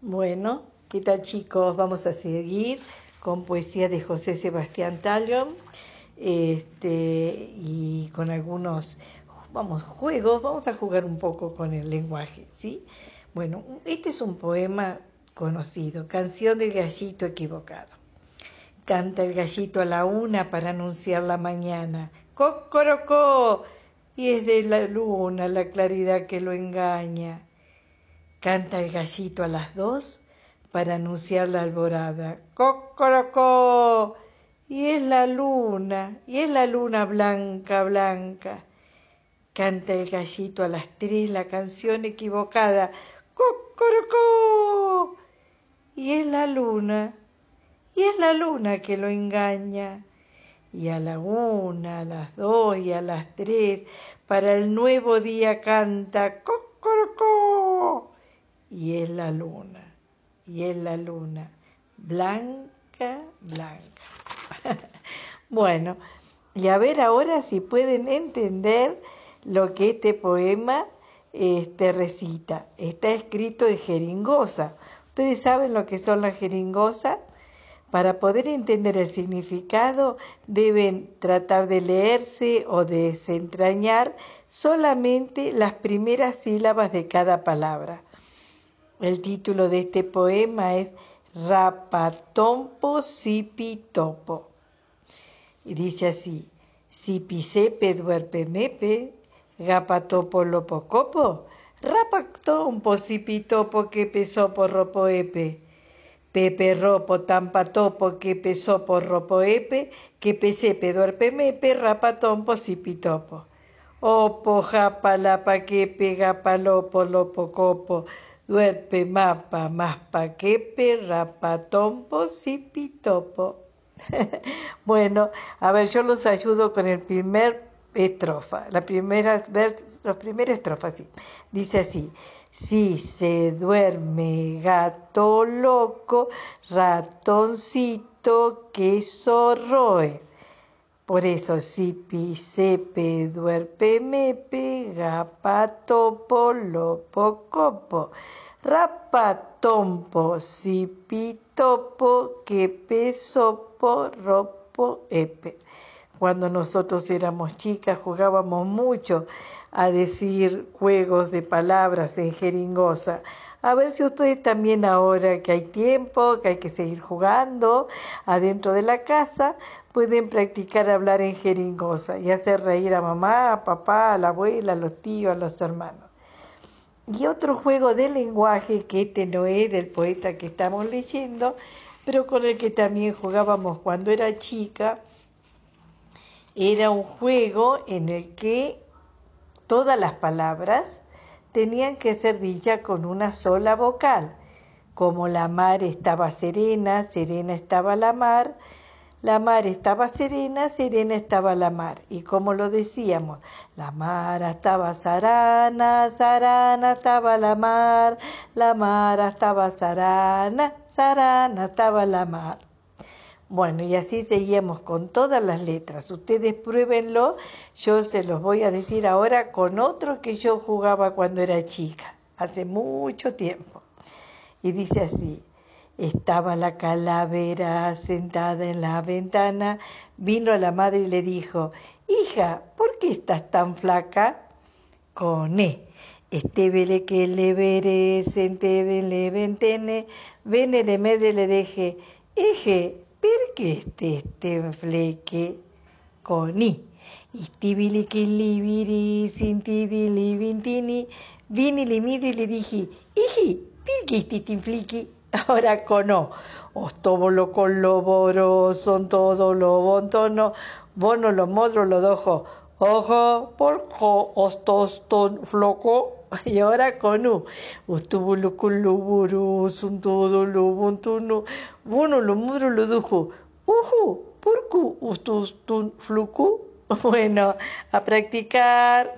Bueno, ¿qué tal chicos? Vamos a seguir con poesía de José Sebastián Tallón este, y con algunos vamos, juegos. Vamos a jugar un poco con el lenguaje, ¿sí? Bueno, este es un poema conocido, Canción del Gallito Equivocado. Canta el gallito a la una para anunciar la mañana. ¡Cocorocó! Y es de la luna la claridad que lo engaña. Canta el gallito a las dos para anunciar la alborada. ¡Cocorocó! Y es la luna, y es la luna blanca, blanca. Canta el gallito a las tres la canción equivocada. ¡Cocorocó! Y es la luna, y es la luna que lo engaña. Y a la una, a las dos y a las tres, para el nuevo día canta ¡Cocorocó! Y es la luna, y es la luna, blanca, blanca. bueno, y a ver ahora si pueden entender lo que este poema este, recita. Está escrito en jeringosa. ¿Ustedes saben lo que son las jeringosas? Para poder entender el significado deben tratar de leerse o desentrañar solamente las primeras sílabas de cada palabra. El título de este poema es Rapatompo Sipitopo. Y dice así, Sipisepe duerpemepe, Gapatopo lopocopo, Rapatompo Sipitopo que pesó por ropoepe. Pepe ropo tampatopo que pesó por ropoepe, que pesepe duerpemepe, rapatompo sipitopo. Opo japa lapa que pega palopo lopocopo, duerpe mapa, más paquepe, rapatompo, sipitopo. bueno, a ver, yo los ayudo con el primer estrofa, la primera, vers, la primera estrofa, sí. Dice así, si se duerme gato loco, ratoncito que zorroe. Por eso, si pisepe, duerpe, mepe, gapato, lopo, copo, rapatompo, sipitopo, que pesopo, ropo, epe. Cuando nosotros éramos chicas jugábamos mucho a decir juegos de palabras en jeringosa. A ver si ustedes también ahora que hay tiempo, que hay que seguir jugando adentro de la casa, pueden practicar hablar en jeringosa y hacer reír a mamá, a papá, a la abuela, a los tíos, a los hermanos. Y otro juego de lenguaje, que este no es del poeta que estamos leyendo, pero con el que también jugábamos cuando era chica, era un juego en el que todas las palabras tenían que ser dichas con una sola vocal. Como la mar estaba serena, serena estaba la mar, la mar estaba serena, serena estaba la mar. Y como lo decíamos, la mar estaba sarana, sarana estaba la mar, la mar estaba sarana, sarana estaba la mar. Bueno, y así seguíamos con todas las letras. Ustedes pruébenlo. Yo se los voy a decir ahora con otro que yo jugaba cuando era chica, hace mucho tiempo. Y dice así, estaba la calavera sentada en la ventana, vino la madre y le dijo, hija, ¿por qué estás tan flaca? Con E. Este vele que le veré, sente de le ventene, vene le me le deje, eje, perché este fleque con i. Istibili che libiri, sintibili vintini, vini li dije, iji, perché stitin fliqui. Ahora con o. Ostóbolo con lo boro, son todo lo bontono, bono lo modro lo dojo. Ojo, porco, ostoston floco. Y ahora con u. Ustubulu kuluburu, sun todo lo bontono, bono lo modro lo dojo. Ojo, porco, ostoston floco. Bueno, a practicar.